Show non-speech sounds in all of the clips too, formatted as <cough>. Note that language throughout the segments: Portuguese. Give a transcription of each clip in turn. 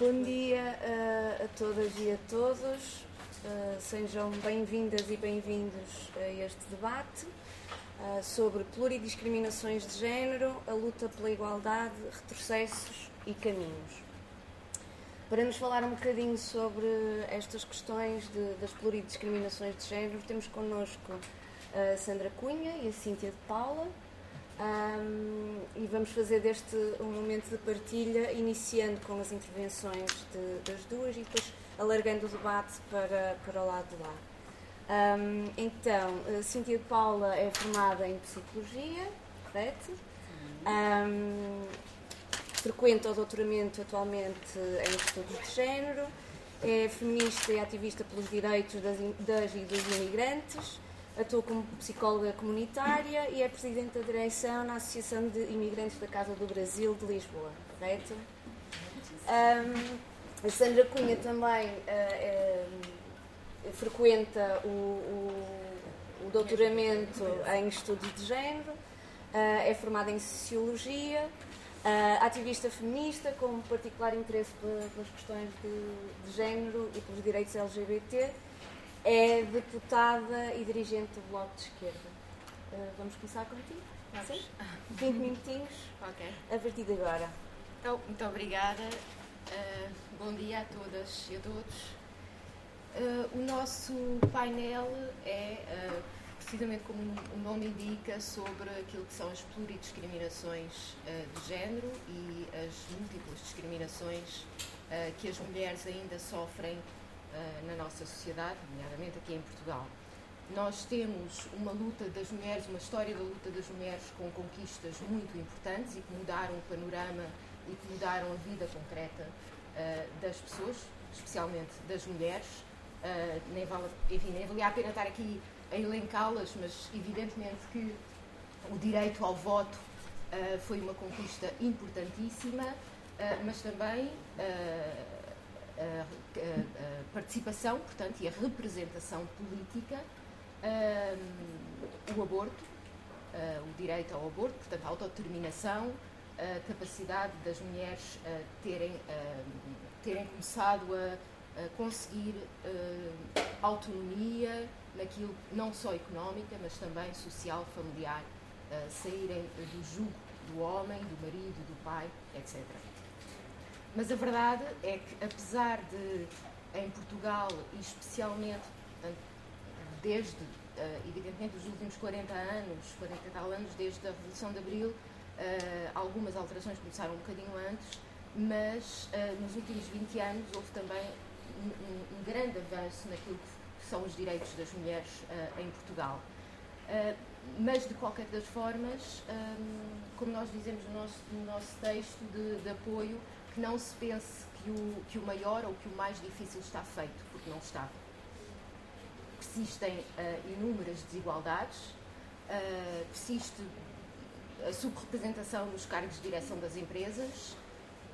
Bom dia uh, a todas e a todos. Uh, sejam bem-vindas e bem-vindos a este debate uh, sobre pluridiscriminações de género, a luta pela igualdade, retrocessos e caminhos. Para nos falar um bocadinho sobre estas questões de, das pluridiscriminações de género, temos connosco a Sandra Cunha e a Cíntia de Paula. Um, e vamos fazer deste um momento de partilha, iniciando com as intervenções de, das duas e depois alargando o debate para, para o lado de lá. Um, então, a Cíntia de Paula é formada em Psicologia, correto? Um, frequenta o doutoramento atualmente em Estudos de Género, é feminista e ativista pelos direitos das, das e dos imigrantes, atua como psicóloga comunitária e é presidente da direção na Associação de Imigrantes da Casa do Brasil de Lisboa, correto? Um, a Sandra Cunha também uh, uh, frequenta o, o, o, doutoramento em estudos de género, uh, é formada em sociologia, ativista feminista com particular interesse pelas questões de, de género e pelos direitos LGBT é deputada e dirigente do Bloco de Esquerda. Uh, vamos começar contigo? Vamos. Sim? 20 minutinhos <laughs> Ok. a partir de agora. Então, muito obrigada. Uh, bom dia a todas e a todos. Uh, o nosso painel é, precisamente como o nome indica, sobre aquilo que são as pluridiscriminações de género e as múltiplas discriminações que as mulheres ainda sofrem uh, na nossa sociedade, nomeadamente aqui em Portugal. Nós temos uma luta das mulheres, uma história da luta das mulheres com conquistas muito importantes e que mudaram o panorama e que mudaram a vida concreta uh, das pessoas, especialmente das mulheres. Uh, nem, vale, enfim, nem valia a pena estar aqui a elencá-las, mas evidentemente que o direito ao voto uh, foi uma conquista importantíssima, mas também a, a, participação, portanto, e a representação política, um, o aborto, uh, o direito ao aborto, portanto, a autodeterminação, a capacidade das mulheres uh, terem, uh, terem começado a, a conseguir autonomia naquilo não só económica, mas também social, familiar, saírem do jugo do homem, do marido, do pai, etc. Mas a verdade é que, apesar de, em Portugal, e especialmente, desde, eh, evidentemente, os últimos 40 anos, 40 e tal anos, desde a Revolução de Abril, eh, algumas alterações começaram um bocadinho antes, mas eh, nos últimos 20 anos houve também um, um, grande avanço naquilo que são os direitos das mulheres em Portugal. mas, de qualquer das formas, como nós dizemos no nosso, no nosso texto de, de apoio, que não se pense que o, que o maior ou que o mais difícil está feito, porque não está. Persistem uh, inúmeras desigualdades, uh, persiste a subrepresentação nos cargos de direção das empresas,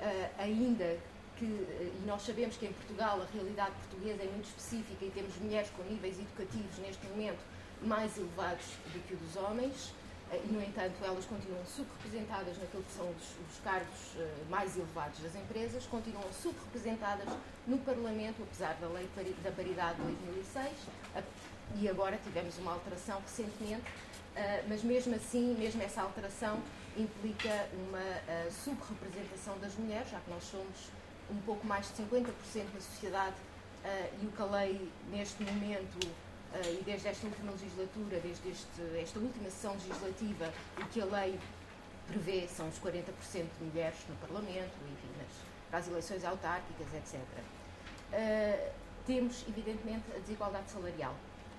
uh, ainda que, e nós sabemos que em Portugal a realidade portuguesa é muito específica e temos mulheres com níveis educativos neste momento mais elevados do que o dos homens, e, no entanto, elas continuam subrepresentadas naquilo que são os, os cargos uh, mais elevados das empresas, continuam subrepresentadas no Parlamento, apesar da lei da paridade de 2006, a, e agora tivemos uma alteração recentemente, uh, mas mesmo assim, mesmo essa alteração implica uma subrepresentação das mulheres, já que nós somos um pouco mais de 50% da sociedade e o que a lei, neste momento, e desde esta última legislatura, desde este, esta última sessão legislativa, o que a lei prevê são os 40% de mulheres no Parlamento, enfim, nas, eleições autárquicas, etc. Uh, eh, temos, evidentemente, a desigualdade salarial.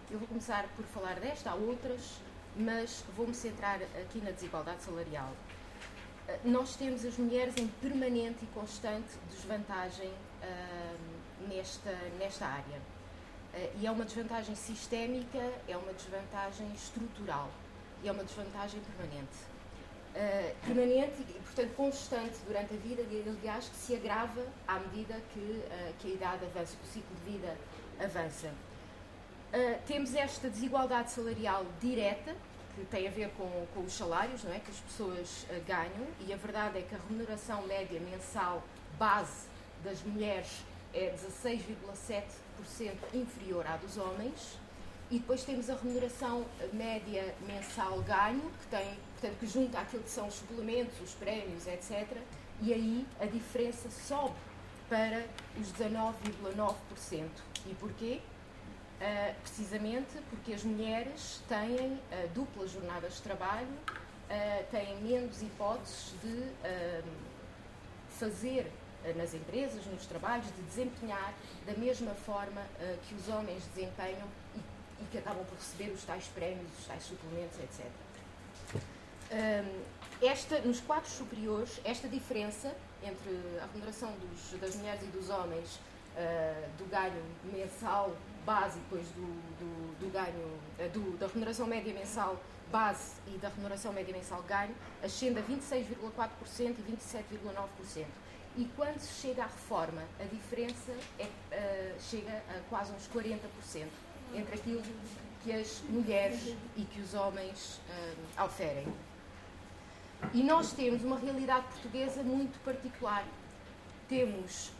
Eu vou começar por falar desta, há outras, mas vou-me centrar aqui na desigualdade salarial. Uh, nós temos as mulheres em permanente e constante desvantagem nesta, nesta área eh, e é uma desvantagem sistémica, é uma desvantagem estrutural e é uma desvantagem permanente. Uh, permanente e, portanto, constante durante a vida, e, aliás, que se agrava à medida que, uh, que a idade avança, que o ciclo de vida avança. Temos esta desigualdade salarial direta, que tem a ver com, com os salários não é? que as pessoas ganham, e a verdade é que a remuneração média mensal base das mulheres é 16,7% inferior à dos homens. E depois temos a remuneração média mensal ganho, que tem, portanto, que junta aquilo que são os suplementos, os prémios, etc. E aí a diferença sobe para os 19,9%. E porquê? Uh, precisamente porque as mulheres têm uh, duplas jornadas de trabalho, uh, têm menos hipóteses de fazer nas empresas, nos trabalhos, de desempenhar da mesma forma que os homens desempenham e, e, que acabam por receber os tais prémios, os tais suplementos, etc. esta, nos quadros superiores, esta diferença entre a remuneração dos, das mulheres e dos homens do ganho mensal base depois do, do, do ganho, eh, do, da remuneração média mensal base e da remuneração média mensal ganho, ascende a 26,4% e 27,9%. E quando se chega à reforma, a diferença é, uh, chega a quase uns 40% entre aquilo que as mulheres e que os homens uh, oferem. E nós temos uma realidade portuguesa muito particular. Temos,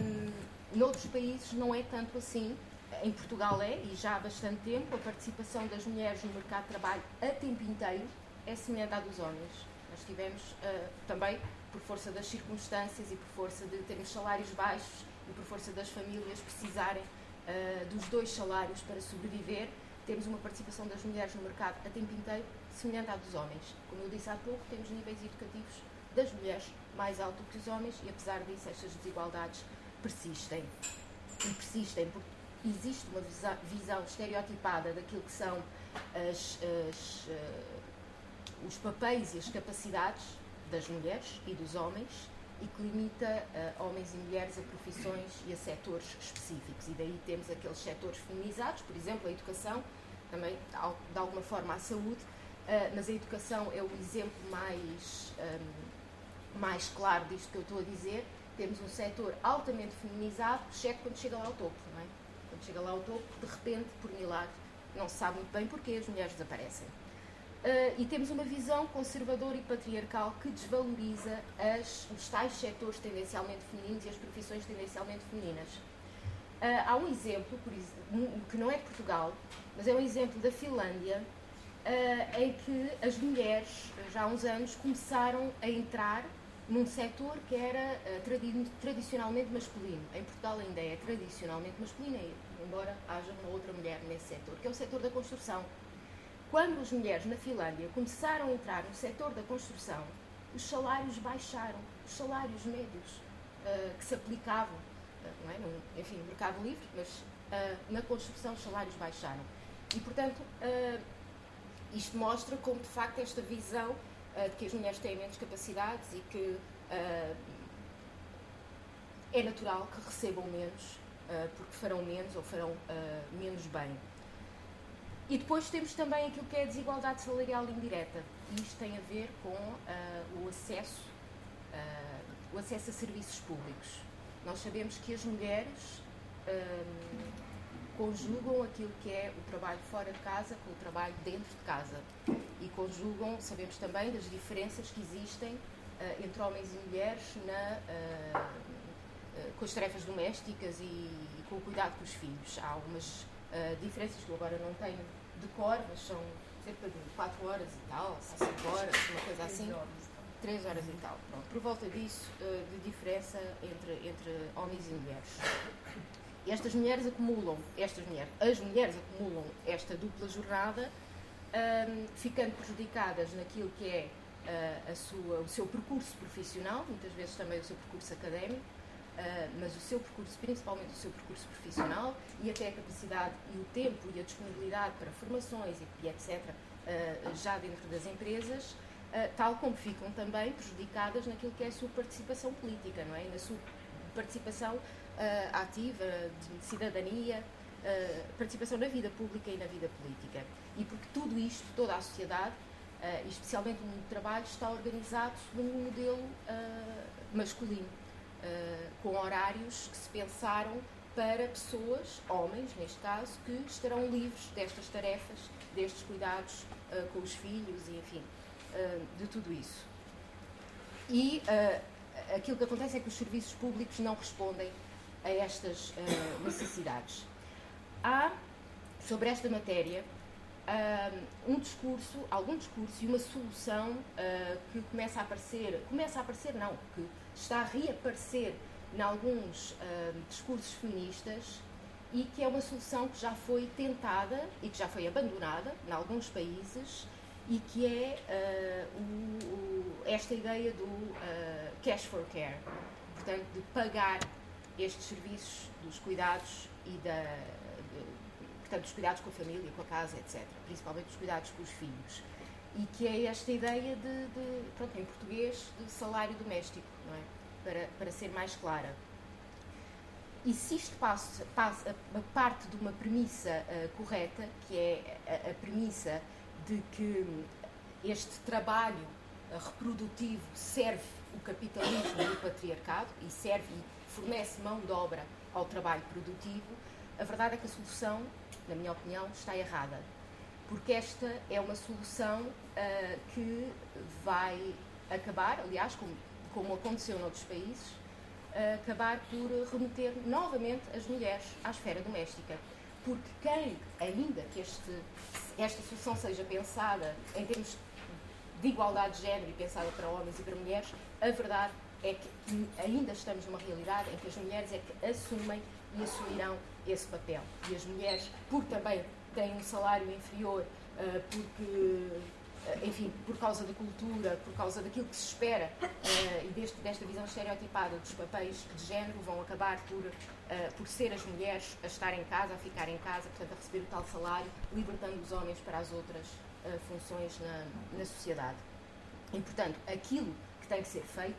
um, noutros países não é tanto assim, em Portugal é, e já há bastante tempo, a participação das mulheres no mercado de trabalho a tempo inteiro é semelhante à dos homens. Nós tivemos uh, também, por força das circunstâncias e por força de termos salários baixos e por força das famílias precisarem uh, dos dois salários para sobreviver, temos uma participação das mulheres no mercado a tempo inteiro semelhante à dos homens. Como eu disse há pouco, temos níveis educativos das mulheres mais altos que os homens e, apesar disso, estas desigualdades persistem. E persistem porque existe uma visão estereotipada daquilo que são as, as, uh, os papéis e as capacidades das mulheres e dos homens e que limita uh, homens e mulheres a profissões e a setores específicos. E daí temos aqueles setores feminizados, por exemplo, a educação, também de alguma forma a saúde, uh, mas a educação é o exemplo mais, um, mais claro disto que eu estou a dizer. Temos um setor altamente feminizado, exceto quando chega lá ao topo, não é? Quando chega lá ao topo, de repente, por milagre, não se sabe muito bem porque as mulheres desaparecem. Uh, e temos uma visão conservadora e patriarcal que desvaloriza as, os tais setores tendencialmente femininos e as profissões tendencialmente femininas. Uh, há um exemplo, exemplo, que não é de Portugal, mas é um exemplo da Finlândia, uh, em que as mulheres, já há uns anos, começaram a entrar num setor que era tradi tradicionalmente masculino. Em Portugal ainda é tradicionalmente masculino, embora haja uma outra mulher nesse setor, que é o setor da construção. Quando as mulheres na Finlândia começaram a entrar no setor da construção, os salários baixaram, os salários médios uh, que se aplicavam, uh, não é? enfim, no mercado livre, mas na construção os salários baixaram. E, portanto, isto mostra como, de facto, esta visão uh, de que as mulheres têm menos capacidades e que uh, é natural que recebam menos, uh, porque farão menos ou farão menos bem. E depois temos também aquilo que é a desigualdade salarial indireta. E isto tem a ver com o acesso o acesso a serviços públicos. Nós sabemos que as mulheres conjugam aquilo que é o trabalho fora de casa com o trabalho dentro de casa. E conjugam, sabemos também, das diferenças que existem uh, entre homens e mulheres na, uh, uh, com as tarefas domésticas e, e, com o cuidado com os filhos. Há algumas diferenças que eu agora não tenho de cor, mas são cerca de 4 horas e tal, 5 horas, uma coisa assim. 3 horas e tal. Pronto, por volta disso, de diferença entre, entre homens e mulheres. Estas mulheres acumulam, estas mulheres, as mulheres acumulam esta dupla jornada, um, ficando prejudicadas naquilo que é uh, a sua, o seu percurso profissional, muitas vezes também o seu percurso académico, uh, mas o seu percurso, principalmente o seu percurso profissional, e até a capacidade e o tempo e a disponibilidade para formações e, e etc., uh, já dentro das empresas, tal como ficam também prejudicadas naquilo que é a sua participação política, não é? Na sua participação uh, ativa, de cidadania, uh, participação na vida pública e na vida política. E porque tudo isto, toda a sociedade, uh, especialmente no mundo do trabalho, está organizado num modelo masculino, com horários que se pensaram para pessoas, homens neste caso, que estarão livres destas tarefas, destes cuidados com os filhos e, enfim, de tudo isso. E aquilo que acontece é que os serviços públicos não respondem a estas uh, necessidades. Há, sobre esta matéria, uh, um discurso, algum discurso e uma solução uh, que começa a aparecer, começa a aparecer não, que está a reaparecer em alguns discursos feministas e que é uma solução que já foi tentada e que já foi abandonada em alguns países e que é uh, o, o, esta ideia do uh, cash for care, portanto, de pagar estes serviços dos cuidados e da, de, portanto, dos cuidados com a família, com a casa, etc., principalmente os cuidados com os filhos. E que é esta ideia de, de pronto, em português, de salário doméstico, não é? para, para ser mais clara. E se isto passa, passa parte de uma premissa uh, correta, que é a, a, premissa de que este trabalho uh, reprodutivo serve o capitalismo e o patriarcado e serve e fornece mão de obra ao trabalho produtivo, a verdade é que a solução, na minha opinião, está errada. Porque esta é uma solução uh, que vai acabar, aliás, como, como aconteceu noutros países, acabar por remeter novamente as mulheres à esfera doméstica. Porque quem, ainda que este, esta solução seja pensada em termos de igualdade de género e pensada para homens e para mulheres, a verdade é que ainda estamos numa realidade em que as mulheres é que assumem e assumirão esse papel. E as mulheres, por também têm um salário inferior, uh, porque eh, enfim, por causa da cultura, por causa daquilo que se espera uh, e deste, desta visão estereotipada dos papéis de género, vão acabar por, por ser as mulheres a estar em casa, a ficar em casa, portanto, a receber o tal salário, libertando os homens para as outras funções na, na sociedade. E, portanto, aquilo que tem que ser feito,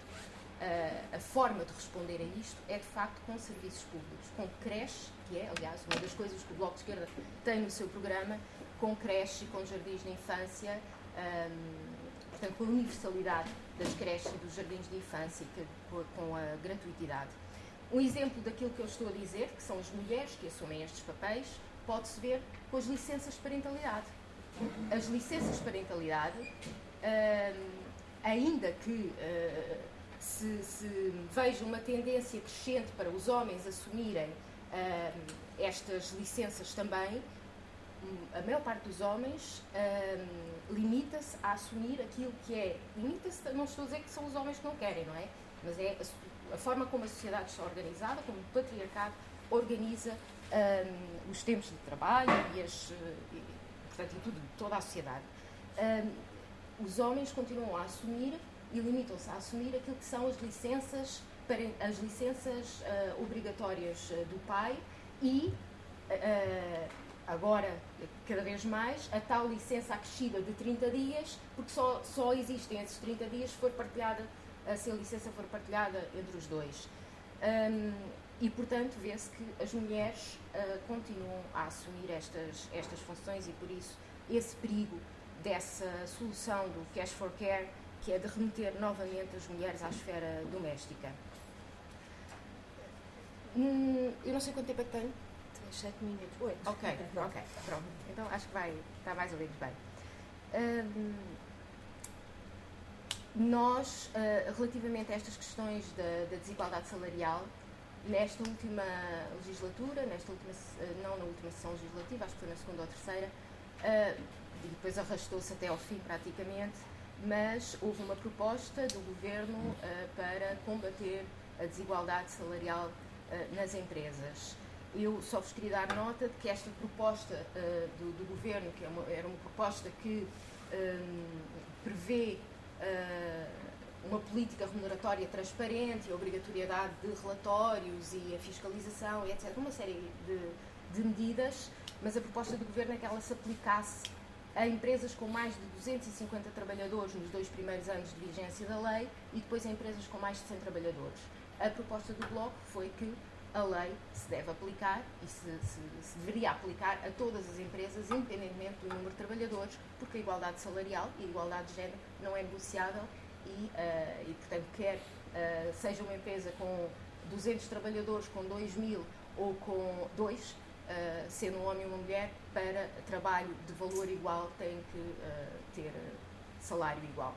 a forma de responder a isto, é de facto com serviços públicos, com creche, que é, aliás, uma das coisas que o Bloco de Esquerda tem no seu programa, com creche e com jardins de infância, um, portanto, com a universalidade das creches e dos jardins de infância, que, com a gratuitidade. Um exemplo daquilo que eu estou a dizer, que são as mulheres que assumem estes papéis, pode-se ver com as licenças de parentalidade. As licenças de parentalidade, um, ainda que uh, se, se, veja uma tendência crescente para os homens assumirem uh, estas licenças também, a maior parte dos homens um, limita-se a assumir aquilo que é. Limita-se, não estou a dizer que são os homens que não querem, não é? Mas é a, a forma como a sociedade está organizada, como o patriarcado organiza um, os tempos de trabalho e, as, e, portanto, e tudo, toda a sociedade. Um, os homens continuam a assumir e limitam-se a assumir aquilo que são as licenças, as licenças uh, obrigatórias uh, do pai e uh, agora, cada vez mais, a tal licença acrescida de 30 dias, porque só, só existem esses 30 dias se for partilhada, se a licença for partilhada entre os dois. Um, e, portanto, vê-se que as mulheres uh, continuam a assumir estas, estas funções e, por isso, esse perigo dessa solução do cash for care, que é de remeter novamente as mulheres à esfera doméstica. Hum, eu não sei quanto tempo é que tenho. 7 minutos, 8. Ok, <laughs> ok, pronto. Então acho que vai estar mais ou menos bem. Um, nós, uh, relativamente a estas questões da, da, desigualdade salarial, nesta última legislatura, nesta última, uh, não na última sessão legislativa, acho que foi na segunda ou terceira, uh, e depois arrastou-se até ao fim praticamente, mas houve uma proposta do governo para combater a desigualdade salarial nas empresas. Eu só vos queria dar nota de que esta proposta uh, do, do, governo, que é uma, era uma proposta que um, prevê uh, uma política remuneratória transparente a obrigatoriedade de relatórios e a fiscalização e etc., uma série de, de medidas, mas a proposta do governo é que ela se aplicasse a empresas com mais de 250 trabalhadores nos dois primeiros anos de vigência da lei e depois a empresas com mais de 100 trabalhadores. A proposta do Bloco foi que a lei se deve aplicar e se, se, se, deveria aplicar a todas as empresas, independentemente do número de trabalhadores, porque a igualdade salarial e a igualdade de género não é negociável e, uh, e portanto, quer uh, seja uma empresa com 200 trabalhadores, com 2 mil ou com 2, uh, eh, sendo um homem e uma mulher, para trabalho de valor igual tem que ter salário igual.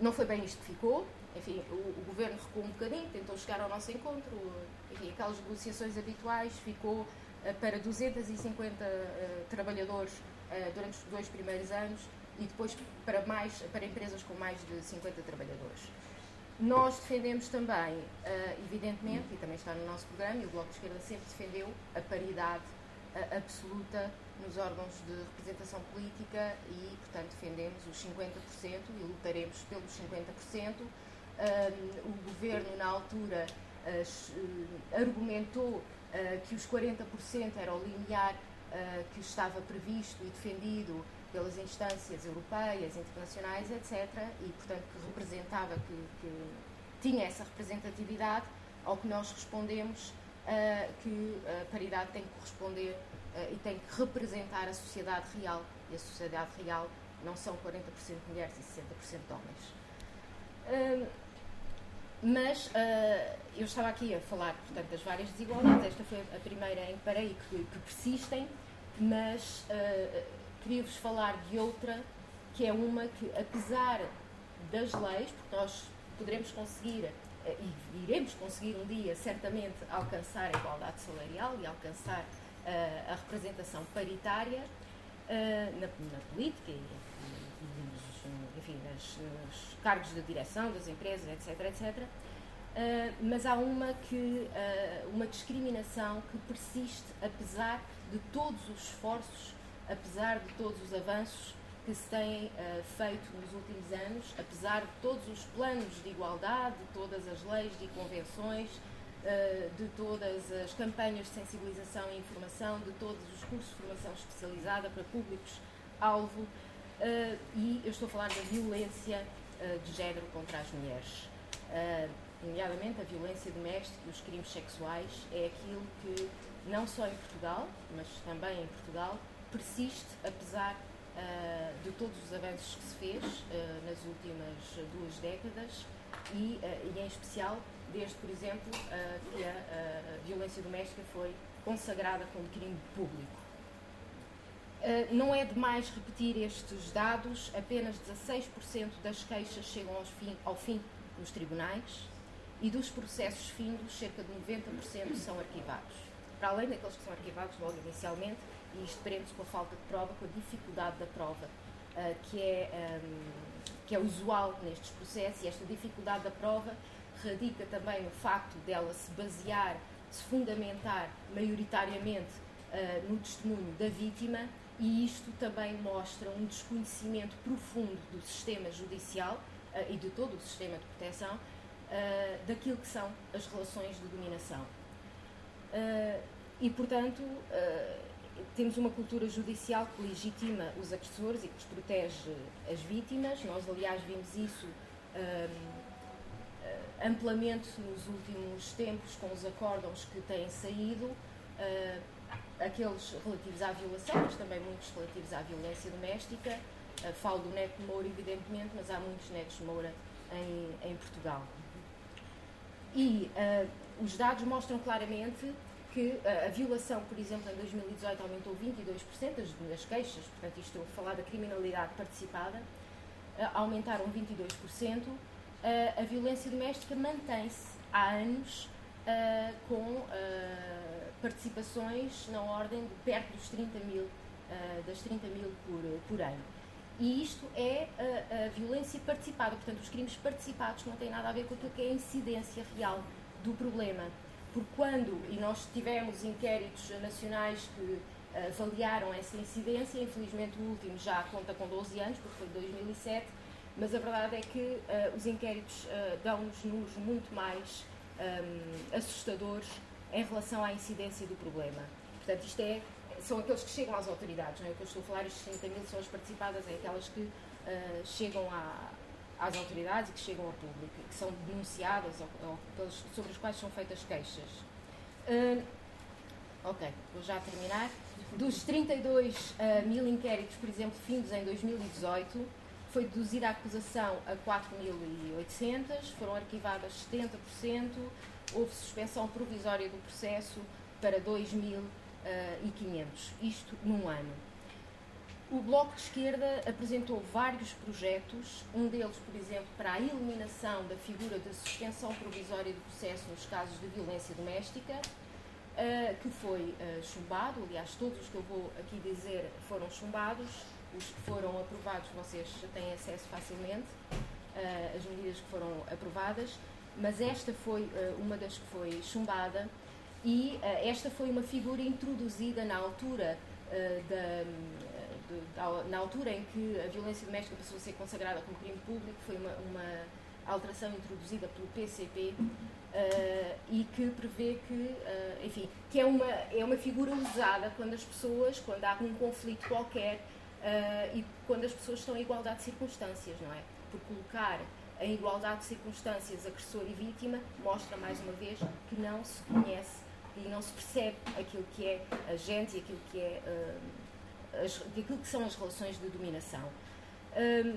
Não foi bem isto que ficou, enfim, o, o, governo recuou um bocadinho, tentou chegar ao nosso encontro, enfim, aquelas negociações habituais, ficou uh, para 250 uh, trabalhadores uh, durante os dois primeiros anos e depois para, mais, para empresas com mais de 50 trabalhadores. Nós defendemos também, evidentemente, e também está no nosso programa, e o Bloco de Esquerda sempre defendeu a paridade absoluta nos órgãos de representação política e, portanto, defendemos os 50% e lutaremos pelos 50%. Um, o governo, na altura, uh, argumentou uh, que os 40% era o limiar que estava previsto e defendido pelas instâncias europeias, internacionais, etc., e, portanto, que representava, que, que tinha essa representatividade, ao que nós respondemos que a paridade tem que corresponder e tem que representar a sociedade real. E a sociedade real não são 40% de mulheres e 60% de homens. Uh, mas uh, eu estava aqui a falar, portanto, das várias desigualdades. Esta foi a primeira em parei que, que persistem, mas uh, queria-vos falar de outra, que é uma que, apesar das leis, porque nós poderemos conseguir e iremos conseguir um dia, certamente, alcançar a igualdade salarial e alcançar a representação paritária na, na, política e, e nos, enfim, nas, nos cargos de direção das empresas, etc, etc. mas há uma que uma discriminação que persiste apesar de todos os esforços, apesar de todos os avanços que se têm uh, feito nos últimos anos, apesar de todos os planos de igualdade, de todas as leis e convenções, uh, de todas as campanhas de sensibilização e informação, de todos os cursos de formação especializada para públicos-alvo, uh, e eu estou a falar da violência de género contra as mulheres. nomeadamente a violência doméstica e os crimes sexuais é aquilo que, não só em Portugal, mas também em Portugal, persiste apesar uh, de todos os avanços que se fez uh, nas últimas duas décadas e, uh, e, em especial, desde, por exemplo, que a, violência doméstica foi consagrada como crime público. Não é demais repetir estes dados, apenas 16% das queixas chegam fim, ao fim nos tribunais e dos processos findos, cerca de 90% são arquivados. Para além daqueles que são arquivados logo inicialmente, e isto prende-se com a falta de prova, com a dificuldade da prova, uh, que, é, um, que é usual nestes processos, e esta dificuldade da prova radica também no facto dela se basear, se fundamentar maioritariamente uh, no testemunho da vítima, e isto também mostra um desconhecimento profundo do sistema judicial uh, e de todo o sistema de proteção uh, daquilo que são as relações de dominação. Uh, e, portanto, temos uma cultura judicial que legitima os agressores e que protege as vítimas. Nós, aliás, vimos isso amplamente nos últimos tempos com os acórdãos que têm saído, aqueles relativos à violação, mas também muitos relativos à violência doméstica. Uh, falo do Neto Moura, evidentemente, mas há muitos netos Moura em, em Portugal. E uh, os dados mostram claramente que a, a, violação, por exemplo, em 2018 aumentou 22% das, queixas, portanto, isto estou a falar da criminalidade participada, uh, aumentaram 22%. Uh, a violência doméstica mantém-se há anos uh, com participações na ordem de perto dos 30 mil, das 30 mil por, por ano. E isto é a, a, violência participada, portanto, os crimes participados não têm nada a ver com aquilo que é a incidência real do problema porque quando, e nós tivemos inquéritos nacionais que eh, avaliaram essa incidência, infelizmente o último já conta com 12 anos, porque foi de 2007, mas a verdade é que uh, os inquéritos uh, dão-nos números muito mais um, assustadores em relação à incidência do problema. Portanto, isto é, são aqueles que chegam às autoridades, não é? O que eu estou a falar, estes 30 mil são as participadas, é aquelas que uh, chegam à, às autoridades e que chegam ao público, que são denunciadas ou, ou sobre as quais são feitas queixas. Uh, ok, vou já terminar. Dos 32 uh, ah, mil inquéritos, por exemplo, findos em 2018, foi deduzida a acusação a 4.800, foram arquivadas 70%, houve suspensão provisória do processo para 2.500, uh, isto num ano. o Bloco de Esquerda apresentou vários projetos, um deles, por exemplo, para a eliminação da figura da suspensão provisória do processo nos casos de violência doméstica, uh, que foi uh, chumbado. Aliás, todos os que eu vou aqui dizer foram chumbados, os que foram aprovados vocês têm acesso facilmente, as medidas que foram aprovadas, mas esta foi uma das que foi chumbada e esta foi uma figura introduzida na altura da de, na altura em que a violência doméstica passou a ser consagrada como crime público, foi uma, uma alteração introduzida pelo PCP uh, eh, e que prevê que, uh, enfim, que é uma, é uma figura usada quando as pessoas, quando há um conflito qualquer uh, e quando as pessoas estão em igualdade de circunstâncias, não é? Por colocar em igualdade de circunstâncias agressor e vítima mostra mais uma vez que não se conhece e não se percebe aquilo que é a gente e aquilo que é as, daquilo que são as relações de dominação. Um,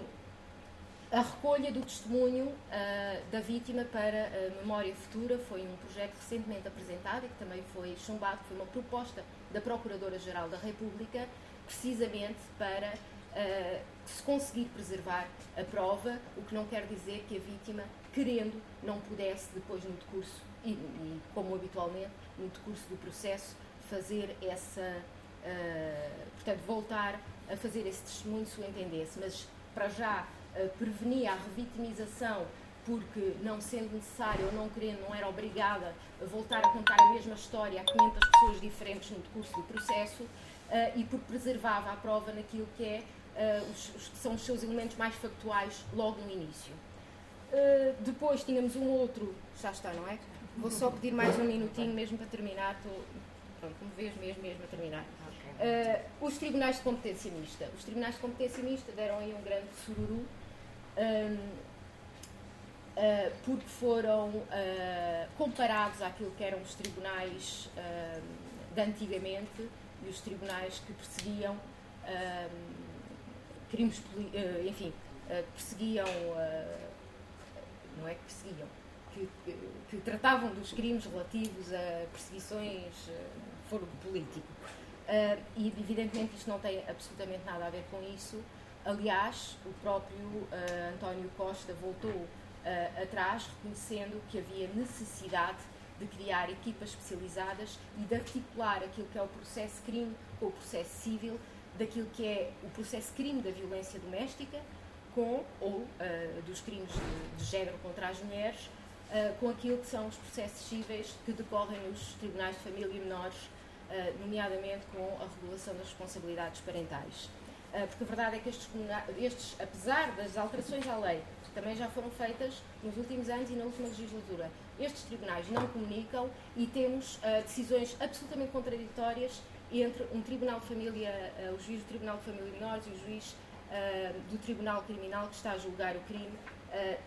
a recolha do testemunho uh, da vítima para a memória futura foi um projeto recentemente apresentado e que também foi chumbado, foi uma proposta da Procuradora-Geral da República, precisamente para uh, se conseguir preservar a prova, o que não quer dizer que a vítima, querendo, não pudesse depois no decurso, e, e como habitualmente, no decurso do processo, fazer essa uh, portanto, voltar a fazer esse testemunho se o entendesse, mas para já uh, prevenia a revitimização porque não sendo necessário ou não querendo, não era obrigada a voltar a contar a mesma história a 500 pessoas diferentes no decurso do processo uh, e porque preservava a prova naquilo que é uh, os, os, são os seus elementos mais factuais logo no início. Uh, depois tínhamos um outro, já está, não é? Vou só pedir mais um minutinho mesmo para terminar, estou, pronto, como vês mesmo, mesmo a terminar. Uh, os tribunais de competência mista. Os tribunais de competência mista deram aí um grande sururu, um, uh, porque foram comparados àquilo que eram os tribunais de antigamente e os tribunais que perseguiam crimes, enfim, perseguiam, não é que perseguiam, que, que, que, tratavam dos crimes relativos a perseguições de foro político. Uh, e evidentemente isto não tem absolutamente nada a ver com isso. Aliás, o próprio uh, António Costa voltou uh, atrás, reconhecendo que havia necessidade de criar equipas especializadas e de articular aquilo que é o processo crime com o processo civil, daquilo que é o processo crime da violência doméstica com ou dos crimes de, de género contra as mulheres, com aquilo que são os processos cíveis que decorrem nos tribunais de família e menores eh, nomeadamente com a regulação das responsabilidades parentais. Porque a verdade é que estes, estes, apesar das alterações à lei, que também já foram feitas nos últimos anos e na última legislatura, estes tribunais não comunicam e temos uh, decisões absolutamente contraditórias entre um Tribunal de Família, uh, o juiz do Tribunal de Família Menores e o juiz uh, do Tribunal Criminal que está a julgar o crime.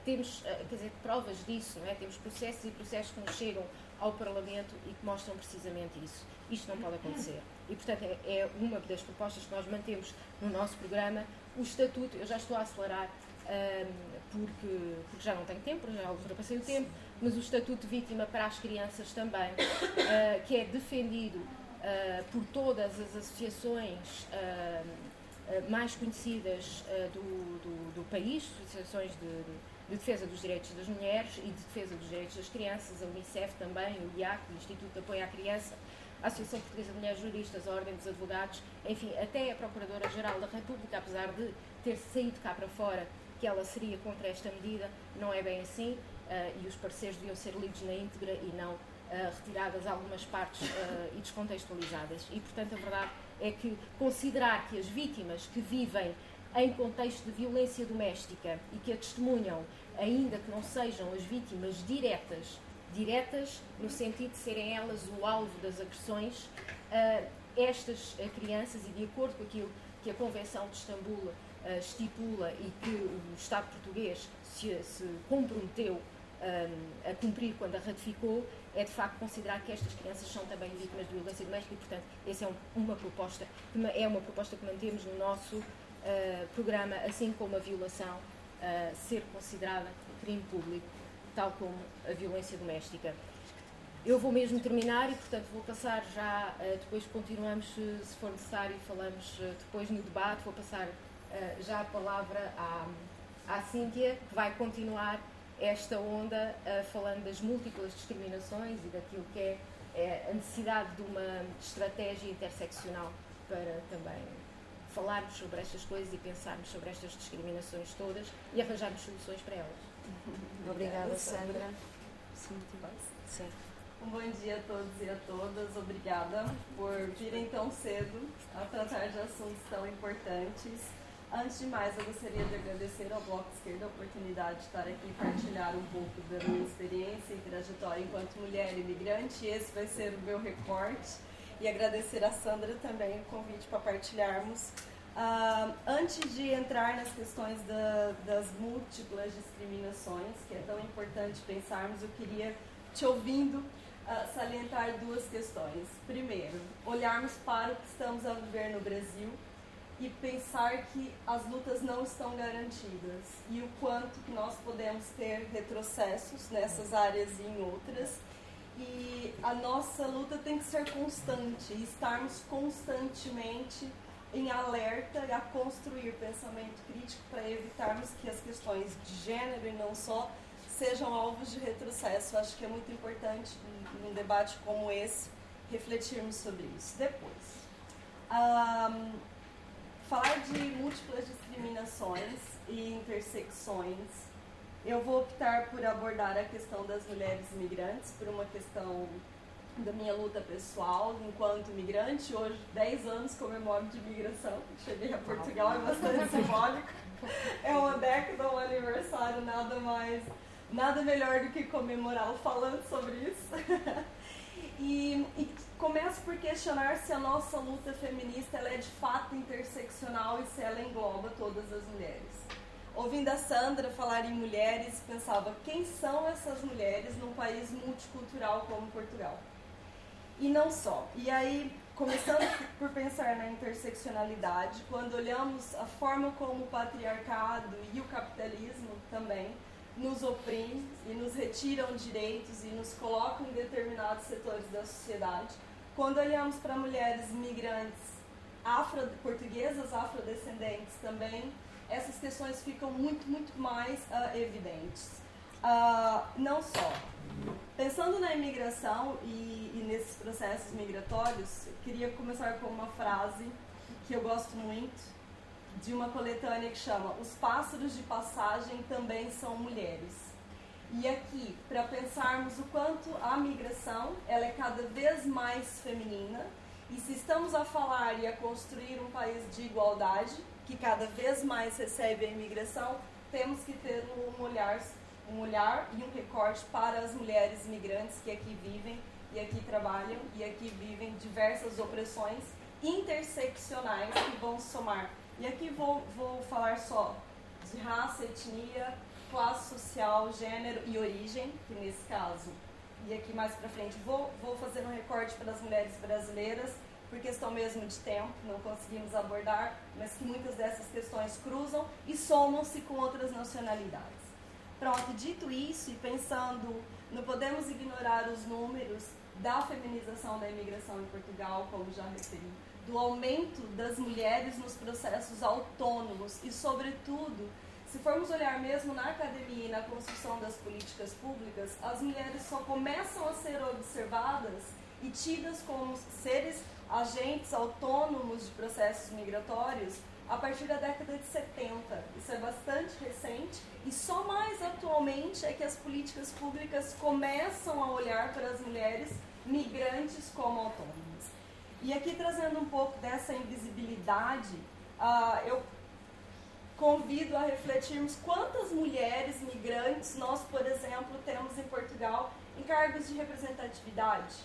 temos, quer dizer, provas disso, não é? Temos processos e processos que nos chegam ao Parlamento e que mostram precisamente isso. Isto não pode acontecer. E, portanto, é, é uma das propostas que nós mantemos no nosso programa. O Estatuto, eu já estou a acelerar porque, porque já não tenho tempo, já ultrapassei o tempo, mas o Estatuto de Vítima para as crianças também, uh, que é defendido uh, por todas as associações uh, mais conhecidas do, do, do, país, associações de, de defesa dos direitos das mulheres e de defesa dos direitos das crianças, a Unicef também, o IAC, o Instituto de Apoio à Criança, a Associação Portuguesa de Mulheres Juristas, a Ordem dos Advogados, enfim, até a Procuradora-Geral da República, apesar de ter saído cá para fora que ela seria contra esta medida, não é bem assim uh, e os pareceres deviam ser lidos na íntegra e não retiradas algumas partes uh, e descontextualizadas. E, portanto, a verdade é que considerar que as vítimas que vivem em contexto de violência doméstica e que a testemunham, ainda que não sejam as vítimas diretas diretas, no sentido de serem elas o alvo das agressões, uh, estas crianças, e de acordo com aquilo que a Convenção de Istambul estipula e que o Estado português se, se comprometeu a cumprir quando a ratificou, é de facto considerar que estas crianças são também vítimas de violência doméstica e, portanto, essa é um, uma proposta, é uma proposta que mantemos no nosso programa, assim como a violação ser considerada crime público tal como a violência doméstica. eu vou mesmo terminar e, portanto, vou passar já, uh, depois continuamos, se for necessário, falamos uh, depois no debate, vou passar uh, já a palavra à, à Cíntia, que vai continuar esta onda falando das múltiplas discriminações e daquilo que é, é a necessidade de uma estratégia interseccional para também falarmos sobre estas coisas e pensarmos sobre estas discriminações todas e arranjarmos soluções para elas. <laughs> Obrigada, Sandra. Sim, Sim. Um bom dia a todos e a todas. Obrigada por virem tão cedo a tratar de assuntos tão importantes. Antes de mais, eu gostaria de agradecer ao Bloco Esquerda a oportunidade de estar aqui e partilhar um pouco da minha experiência e trajetória enquanto mulher imigrante. Esse vai ser o meu recorte. E agradecer a Sandra também o convite para partilharmos Uh, antes de entrar nas questões da, das múltiplas discriminações, que é tão importante pensarmos, eu queria, te ouvindo, uh, salientar duas questões. Primeiro, olharmos para o que estamos a viver no Brasil e pensar que as lutas não estão garantidas e o quanto que nós podemos ter retrocessos nessas áreas e em outras. E a nossa luta tem que ser constante e estarmos constantemente em alerta a construir pensamento crítico para evitarmos que as questões de gênero e não só sejam alvos de retrocesso. Acho que é muito importante, num debate como esse, refletirmos sobre isso. Depois, um, falar de múltiplas discriminações e intersecções, eu vou optar por abordar a questão das mulheres migrantes, por uma questão da minha luta pessoal enquanto imigrante. Hoje, 10 anos comemoro de imigração. Cheguei a Portugal, é bastante simbólico. É uma década, um aniversário, nada mais, nada melhor do que comemorá-lo falando sobre isso. <laughs> E, e, começo por questionar se a nossa luta feminista é de fato interseccional e se ela engloba todas as mulheres. Ouvindo a Sandra falar em mulheres, pensava quem são essas mulheres num país multicultural como Portugal? E não só. E aí, começando por pensar na interseccionalidade, quando olhamos a forma como o patriarcado e o capitalismo também nos oprimem e nos retiram direitos e nos colocam em determinados setores da sociedade, quando olhamos para mulheres migrantes afro portuguesas, afrodescendentes também, essas questões ficam muito, muito mais uh, evidentes. Uh, não só Pensando na imigração e, e, nesses processos migratórios, eu queria começar com uma frase que eu gosto muito, de uma coletânea que chama Os pássaros de passagem também são mulheres. E aqui, para pensarmos o quanto a migração ela é cada vez mais feminina, e se estamos a falar e a construir um país de igualdade, que cada vez mais recebe a imigração, temos que ter um olhar um olhar e um recorte para as mulheres migrantes que aqui vivem e aqui trabalham e aqui vivem diversas opressões interseccionais que vão somar. E aqui vou, vou falar só de raça, etnia, classe social, gênero e origem, que nesse caso, e aqui mais para frente, vou, vou fazer um recorte para as mulheres brasileiras, por questão mesmo de tempo, não conseguimos abordar, mas que muitas dessas questões cruzam e somam-se com outras nacionalidades. Pronto, dito isso e pensando, não podemos ignorar os números da feminização da imigração em Portugal, como já referi, do aumento das mulheres nos processos autônomos e, sobretudo, se formos olhar mesmo na academia e na construção das políticas públicas, as mulheres só começam a ser observadas e tidas como seres agentes autônomos de processos migratórios a partir da década de 70. Isso é bastante recente e só mais atualmente é que as políticas públicas começam a olhar para as mulheres migrantes como autônomas. E aqui trazendo um pouco dessa invisibilidade, uh, eu convido a refletirmos quantas mulheres migrantes nós, por exemplo, temos em Portugal em cargos de representatividade,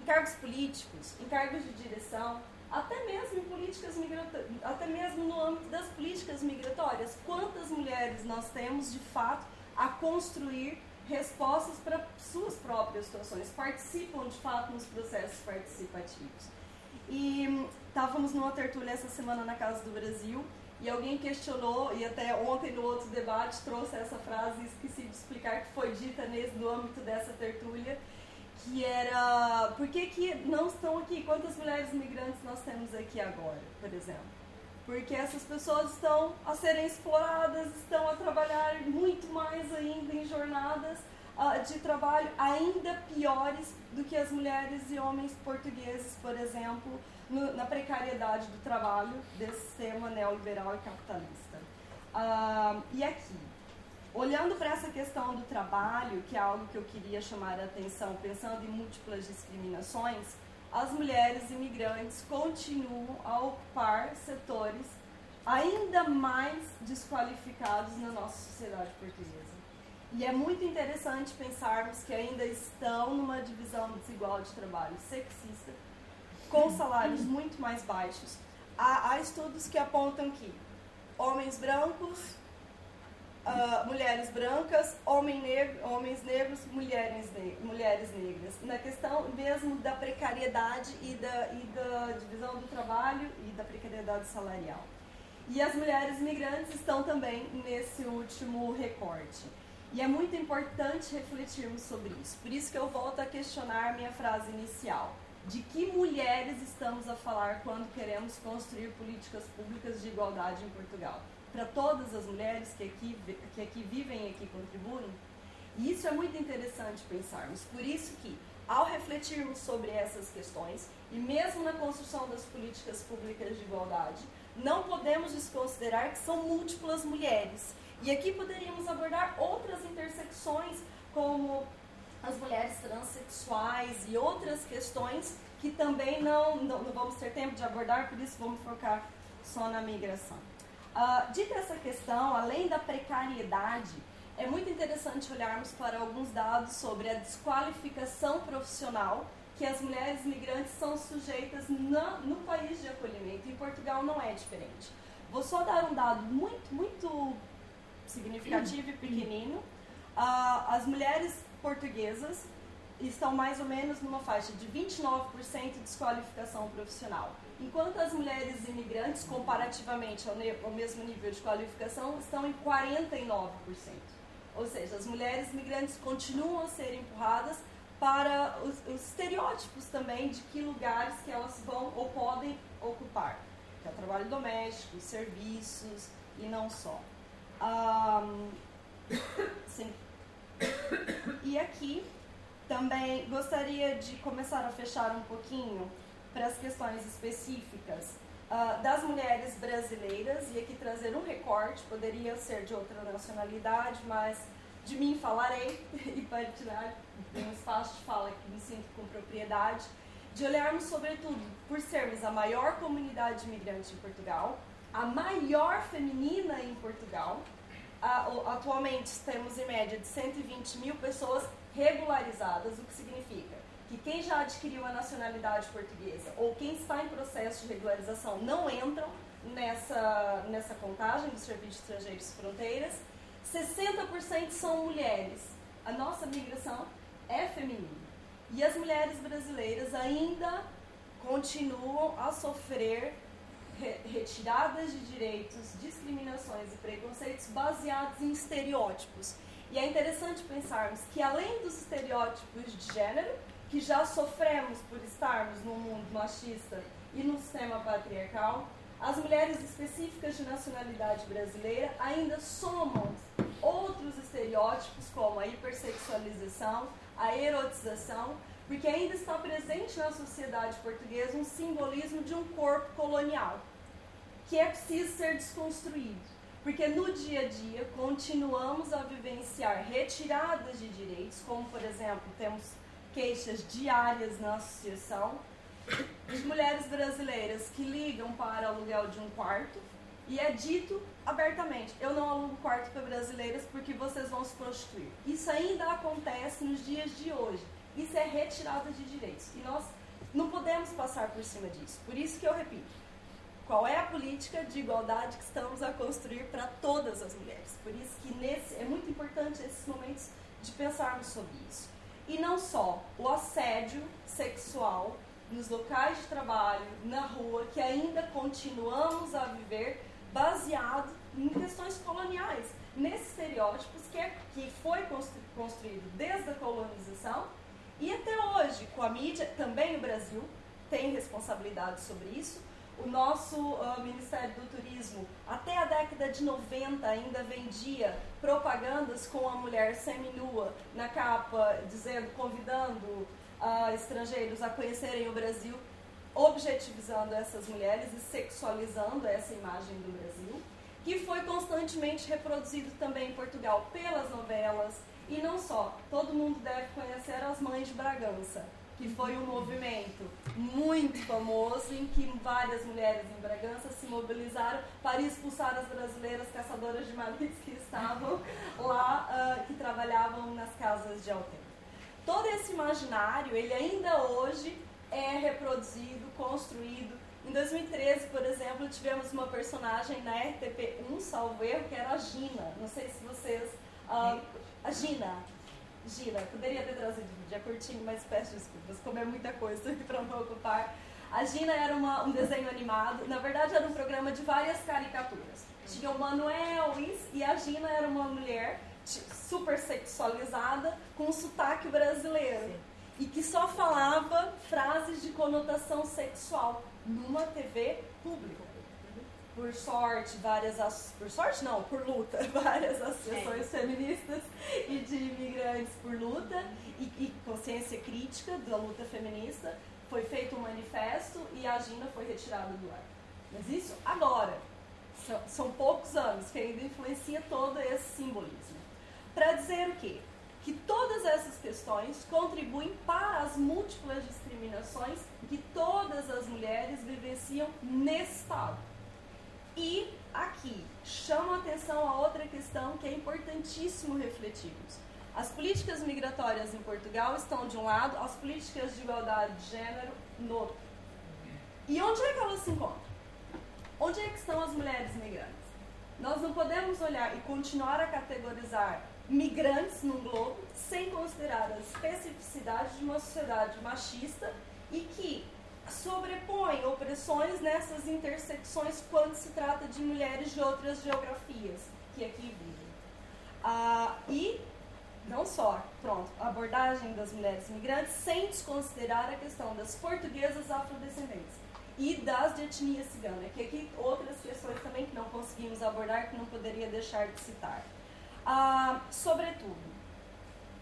em cargos políticos, em cargos de direção, até mesmo em políticas migratórias, até mesmo no âmbito das políticas migratórias. Quantas mulheres nós temos de fato a construir respostas para suas próprias situações, participam de fato nos processos participativos. E estávamos numa tertúlia essa semana na Casa do Brasil e alguém questionou, e até ontem no outro debate trouxe essa frase esqueci de explicar que foi dita nesse, no âmbito dessa tertúlia, que era por que, que não estão aqui? Quantas mulheres migrantes nós temos aqui agora, por exemplo? Porque essas pessoas estão a serem exploradas, estão a trabalhar muito mais ainda em jornadas uh, de trabalho ainda piores do que as mulheres e homens portugueses, por exemplo, no, na precariedade do trabalho desse sistema neoliberal e capitalista. Uh, e aqui, olhando para essa questão do trabalho, que é algo que eu queria chamar a atenção, pensando em múltiplas discriminações, as mulheres imigrantes continuam a ocupar setores ainda mais desqualificados na nossa sociedade portuguesa. E é muito interessante pensarmos que ainda estão numa divisão desigual de trabalho sexista, com salários muito mais baixos. Há, há estudos que apontam que homens brancos, uh, mulheres brancas, homem negro, homens negros, mulheres, ne mulheres negras. Na questão mesmo da precariedade e da, e da divisão do trabalho e da precariedade salarial. E as mulheres migrantes estão também nesse último recorte. E é muito importante refletirmos sobre isso. Por isso que eu volto a questionar minha frase inicial. De que mulheres estamos a falar quando queremos construir políticas públicas de igualdade em Portugal? Para todas as mulheres que aqui, que aqui vivem e aqui contribuem? E isso é muito interessante pensarmos. Por isso que, ao refletirmos sobre essas questões, e mesmo na construção das políticas públicas de igualdade, não podemos desconsiderar que são múltiplas mulheres e aqui poderíamos abordar outras intersecções, como as mulheres transexuais e outras questões que também não, não, não vamos ter tempo de abordar, por isso vamos focar só na migração. Uh, dita essa questão, além da precariedade, é muito interessante olharmos para alguns dados sobre a desqualificação profissional que as mulheres migrantes são sujeitas na, no país de acolhimento. Em Portugal não é diferente. Vou só dar um dado muito, muito significativo e pequenino. Uh, as mulheres portuguesas estão mais ou menos numa faixa de 29% de desqualificação profissional, enquanto as mulheres imigrantes, comparativamente ao, ao mesmo nível de qualificação, estão em 49%. Ou seja, as mulheres imigrantes continuam a ser empurradas para os, os, estereótipos também de que lugares que elas vão ou podem ocupar, que é o trabalho doméstico, serviços e não só. Um, <coughs> sim. E aqui também gostaria de começar a fechar um pouquinho para as questões específicas uh, das mulheres brasileiras e aqui trazer um recorte, poderia ser de outra nacionalidade, mas de mim falarei <laughs> e partilhar um espaço de fala que me sinto com propriedade, de olharmos sobretudo por sermos a maior comunidade imigrante em Portugal, a maior feminina em Portugal. Atualmente temos em média de 120 mil pessoas regularizadas, o que significa que quem já adquiriu a nacionalidade portuguesa ou quem está em processo de regularização não entram nessa, nessa contagem do Serviço de Estrangeiros e Fronteiras. 60% são mulheres. A nossa migração é feminina. E as mulheres brasileiras ainda continuam a sofrer retiradas de direitos, discriminações e preconceitos baseados em estereótipos. E é interessante pensarmos que, além dos estereótipos de gênero, que já sofremos por estarmos num mundo machista e num sistema patriarcal, as mulheres específicas de nacionalidade brasileira ainda somam outros estereótipos, como a hipersexualização, a erotização, porque ainda está presente na sociedade portuguesa um simbolismo de um corpo colonial, que é preciso ser desconstruído. Porque no dia a dia continuamos a vivenciar retiradas de direitos, como por exemplo, temos queixas diárias na associação de mulheres brasileiras que ligam para aluguel de um quarto e é dito abertamente: eu não alugo quarto para brasileiras porque vocês vão se prostituir. Isso ainda acontece nos dias de hoje. Isso é retirada de direitos. E nós não podemos passar por cima disso. Por isso que eu repito: qual é a política de igualdade que estamos a construir para todas as mulheres? Por isso que nesse, é muito importante esses momentos de pensarmos sobre isso. E não só o assédio sexual nos locais de trabalho, na rua, que ainda continuamos a viver baseado em questões coloniais, nesses estereótipos que, é, que foi construído desde a colonização E até hoje, com a mídia, também o Brasil tem responsabilidade sobre isso. O nosso uh, Ministério do Turismo, até a década de 90, ainda vendia propagandas com a mulher seminua na capa, dizendo, convidando uh, estrangeiros a conhecerem o Brasil, objetivizando essas mulheres e sexualizando essa imagem do Brasil, que foi constantemente reproduzido também em Portugal pelas novelas, e não só. Todo mundo deve conhecer as Mães de Bragança que foi um movimento muito famoso em que várias mulheres em Bragança se mobilizaram para expulsar as brasileiras caçadoras de malites que estavam lá, uh, que trabalhavam nas casas de altem. Todo esse imaginário, ele ainda hoje é reproduzido, construído. Em 2013, por exemplo, tivemos uma personagem na RTP1, salvo erro, que era a Gina. Não sei se vocês... Uh, a Gina, Gina, poderia ter trazido vídeo, é curtinho, mas peço desculpas, como é muita coisa <laughs> para não ocupar. A Gina era uma, um desenho animado, na verdade era um programa de várias caricaturas. Tinha o Manuel e a Gina era uma mulher super sexualizada com um sotaque brasileiro Sim. e que só falava frases de conotação sexual numa TV pública por sorte, várias por sorte não, por luta, <laughs> várias associações é. feministas e de imigrantes por luta e, e, consciência crítica da luta feminista, foi feito um manifesto e a agenda foi retirada do ar. Mas isso agora, são, são poucos anos que ainda influencia todo esse simbolismo. Para dizer o quê? Que todas essas questões contribuem para as múltiplas discriminações que todas as mulheres vivenciam nesse Estado e aqui chamo a atenção a outra questão que é importantíssimo refletirmos. As políticas migratórias em Portugal estão de um lado, as políticas de igualdade de gênero no outro. E onde é que elas se encontram? Onde é que estão as mulheres migrantes? Nós não podemos olhar e continuar a categorizar migrantes num globo sem considerar as especificidades de uma sociedade machista e que sobrepõe opressões nessas intersecções quando se trata de mulheres de outras geografias que aqui vivem. Ah, e não só, pronto, abordagem das mulheres migrantes sem desconsiderar a questão das portuguesas afrodescendentes e das de etnia cigana, que aqui outras questões também que não conseguimos abordar, que não poderia deixar de citar. Ah, sobretudo,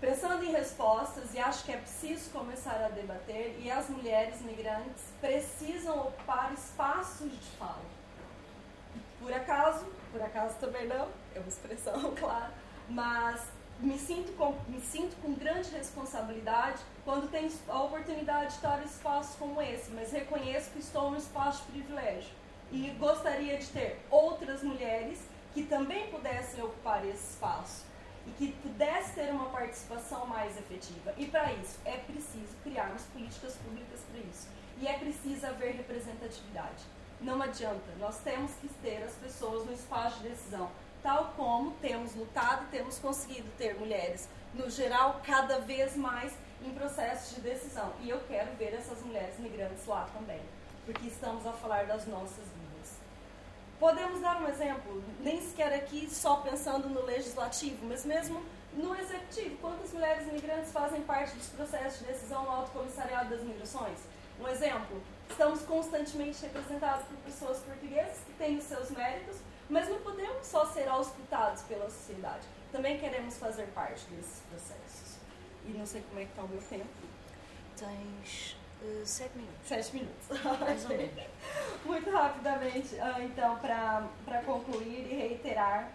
pensando em respostas, e acho que é preciso começar a debater, e as mulheres migrantes precisam ocupar espaços de fala. Por acaso, por acaso também não, é uma expressão, <laughs> claro, mas me sinto com, me sinto com grande responsabilidade quando tenho a oportunidade de estar em espaços como esse, mas reconheço que estou num espaço de privilégio e gostaria de ter outras mulheres que também pudessem ocupar esse espaço e que pudesse ter uma participação mais efetiva. E para isso é preciso criarmos políticas públicas para isso. E é preciso haver representatividade. Não adianta, nós temos que ter as pessoas no espaço de decisão, tal como temos lutado temos conseguido ter mulheres, no geral, cada vez mais em processos de decisão. E eu quero ver essas mulheres migrantes lá também, porque estamos a falar das nossas. Podemos dar um exemplo, nem sequer aqui só pensando no legislativo, mas mesmo no executivo. Quantas mulheres imigrantes fazem parte dos processos de decisão no Alto Comissariado das Migrações? Um exemplo, estamos constantemente representados por pessoas portuguesas que têm os seus méritos, mas não podemos só ser auscultados pela sociedade. Também queremos fazer parte desses processos. E não sei como é que está o meu tempo. Tens uh, sete minutos. Sete minutos. <laughs> Mais ou menos. <laughs> Muito rapidamente, ah, então, para concluir e reiterar,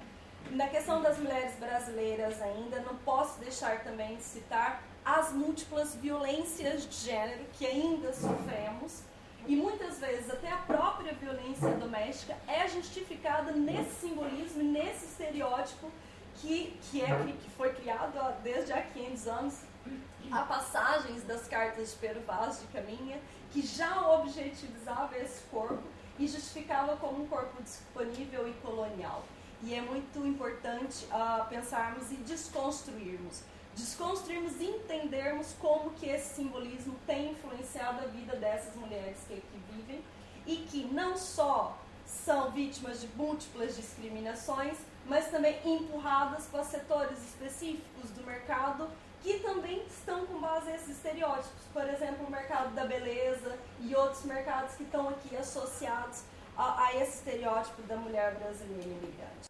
na questão das mulheres brasileiras ainda, não posso deixar também de citar as múltiplas violências de gênero que ainda sofremos e muitas vezes até a própria violência doméstica é justificada nesse simbolismo, nesse estereótipo que, que, é, que foi criado desde há 500 anos, a passagens das cartas de Pedro Vaz de Caminha que já objetivizava esse corpo e justificava como um corpo disponível e colonial. E é muito importante uh, pensarmos e desconstruirmos. Desconstruirmos e entendermos como que esse simbolismo tem influenciado a vida dessas mulheres que aqui vivem e que não só são vítimas de múltiplas discriminações, mas também empurradas para setores específicos do mercado que também estão com base nesses estereótipos. Por exemplo, o mercado da beleza e outros mercados que estão aqui associados a, a esse estereótipo da mulher brasileira imigrante.